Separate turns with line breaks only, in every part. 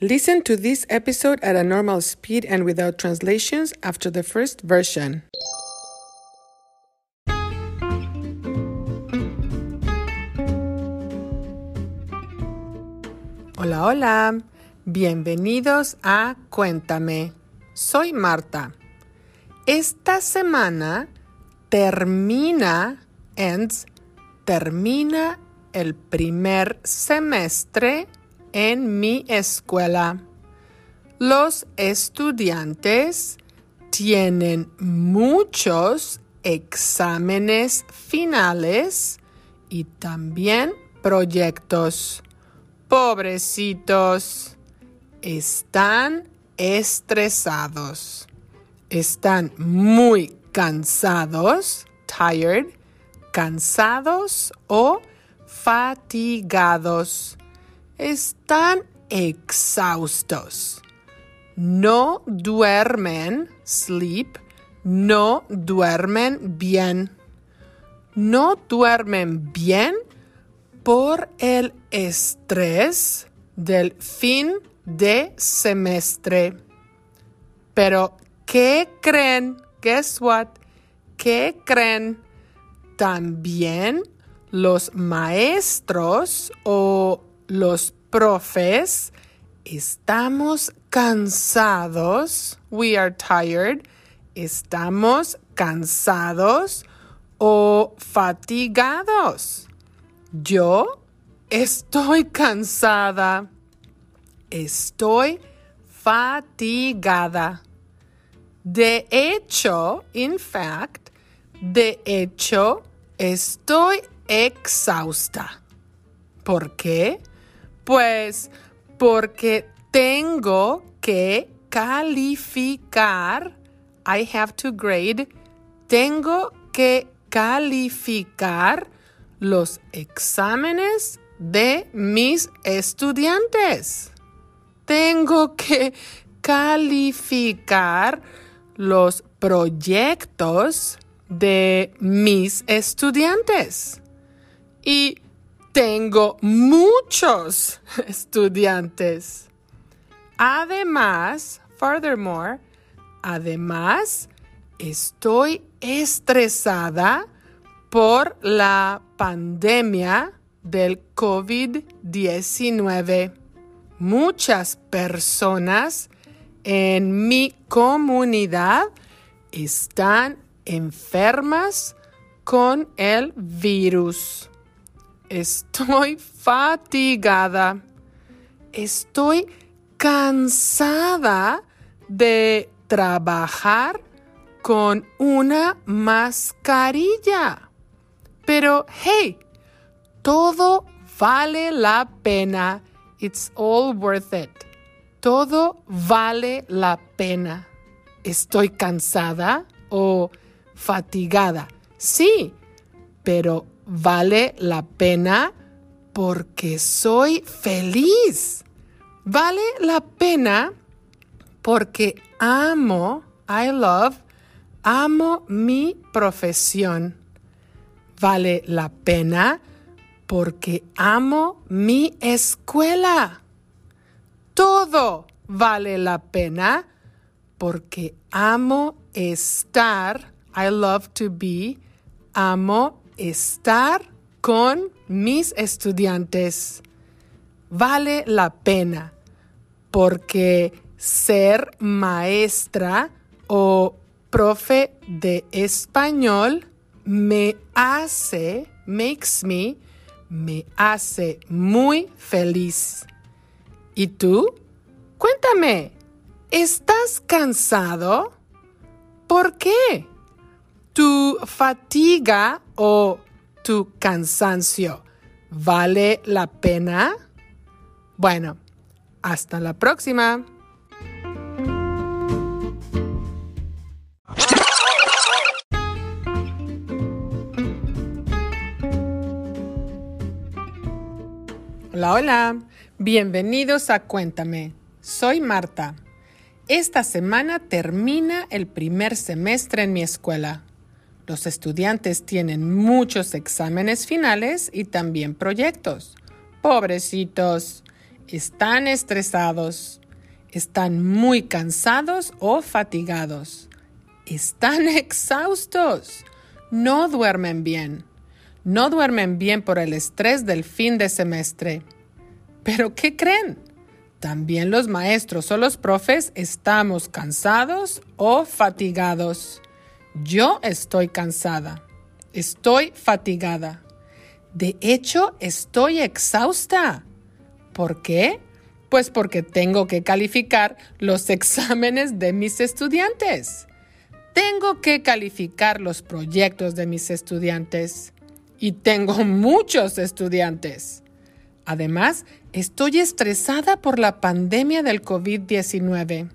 Listen to this episode at a normal speed and without translations after the first version. Hola, hola. Bienvenidos a Cuéntame. Soy Marta. Esta semana termina, ends, termina el primer semestre en mi escuela. Los estudiantes tienen muchos exámenes finales y también proyectos. Pobrecitos, están estresados, están muy cansados, tired, cansados o fatigados están exhaustos. No duermen, sleep, no duermen bien. No duermen bien por el estrés del fin de semestre. Pero, ¿qué creen? Guess what? ¿Qué creen? También los maestros o los profes estamos cansados. We are tired. Estamos cansados o fatigados. Yo estoy cansada. Estoy fatigada. De hecho, in fact, de hecho, estoy exhausta. ¿Por qué? Pues porque tengo que calificar. I have to grade. Tengo que calificar los exámenes de mis estudiantes. Tengo que calificar los proyectos de mis estudiantes. Y tengo muchos estudiantes. Además, furthermore, además, estoy estresada por la pandemia del COVID-19. Muchas personas en mi comunidad están enfermas con el virus. Estoy fatigada. Estoy cansada de trabajar con una mascarilla. Pero, hey, todo vale la pena. It's all worth it. Todo vale la pena. ¿Estoy cansada o fatigada? Sí, pero vale la pena porque soy feliz. Vale la pena porque amo, I love, amo mi profesión. Vale la pena porque amo mi escuela. Todo vale la pena porque amo estar, I love to be, amo estar con mis estudiantes. Vale la pena porque ser maestra o profe de español me hace, makes me, me hace muy feliz. ¿Y tú? Cuéntame, ¿estás cansado? ¿Por qué? ¿Tu fatiga o tu cansancio vale la pena? Bueno, hasta la próxima. Hola, hola. Bienvenidos a Cuéntame. Soy Marta. Esta semana termina el primer semestre en mi escuela. Los estudiantes tienen muchos exámenes finales y también proyectos. Pobrecitos, están estresados, están muy cansados o fatigados, están exhaustos, no duermen bien, no duermen bien por el estrés del fin de semestre. Pero ¿qué creen? También los maestros o los profes estamos cansados o fatigados. Yo estoy cansada. Estoy fatigada. De hecho, estoy exhausta. ¿Por qué? Pues porque tengo que calificar los exámenes de mis estudiantes. Tengo que calificar los proyectos de mis estudiantes. Y tengo muchos estudiantes. Además, estoy estresada por la pandemia del COVID-19.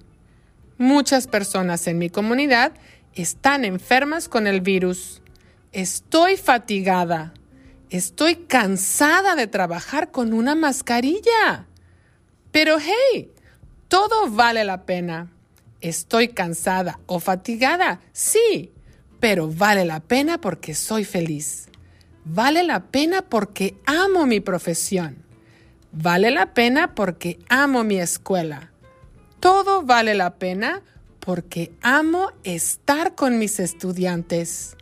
Muchas personas en mi comunidad están enfermas con el virus. Estoy fatigada. Estoy cansada de trabajar con una mascarilla. Pero hey, todo vale la pena. Estoy cansada o fatigada, sí, pero vale la pena porque soy feliz. Vale la pena porque amo mi profesión. Vale la pena porque amo mi escuela. Todo vale la pena porque amo estar con mis estudiantes.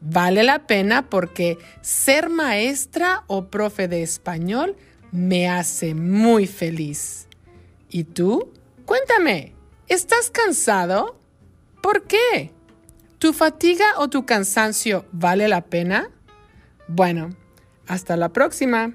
Vale la pena porque ser maestra o profe de español me hace muy feliz. ¿Y tú? Cuéntame, ¿estás cansado? ¿Por qué? ¿Tu fatiga o tu cansancio vale la pena? Bueno, hasta la próxima.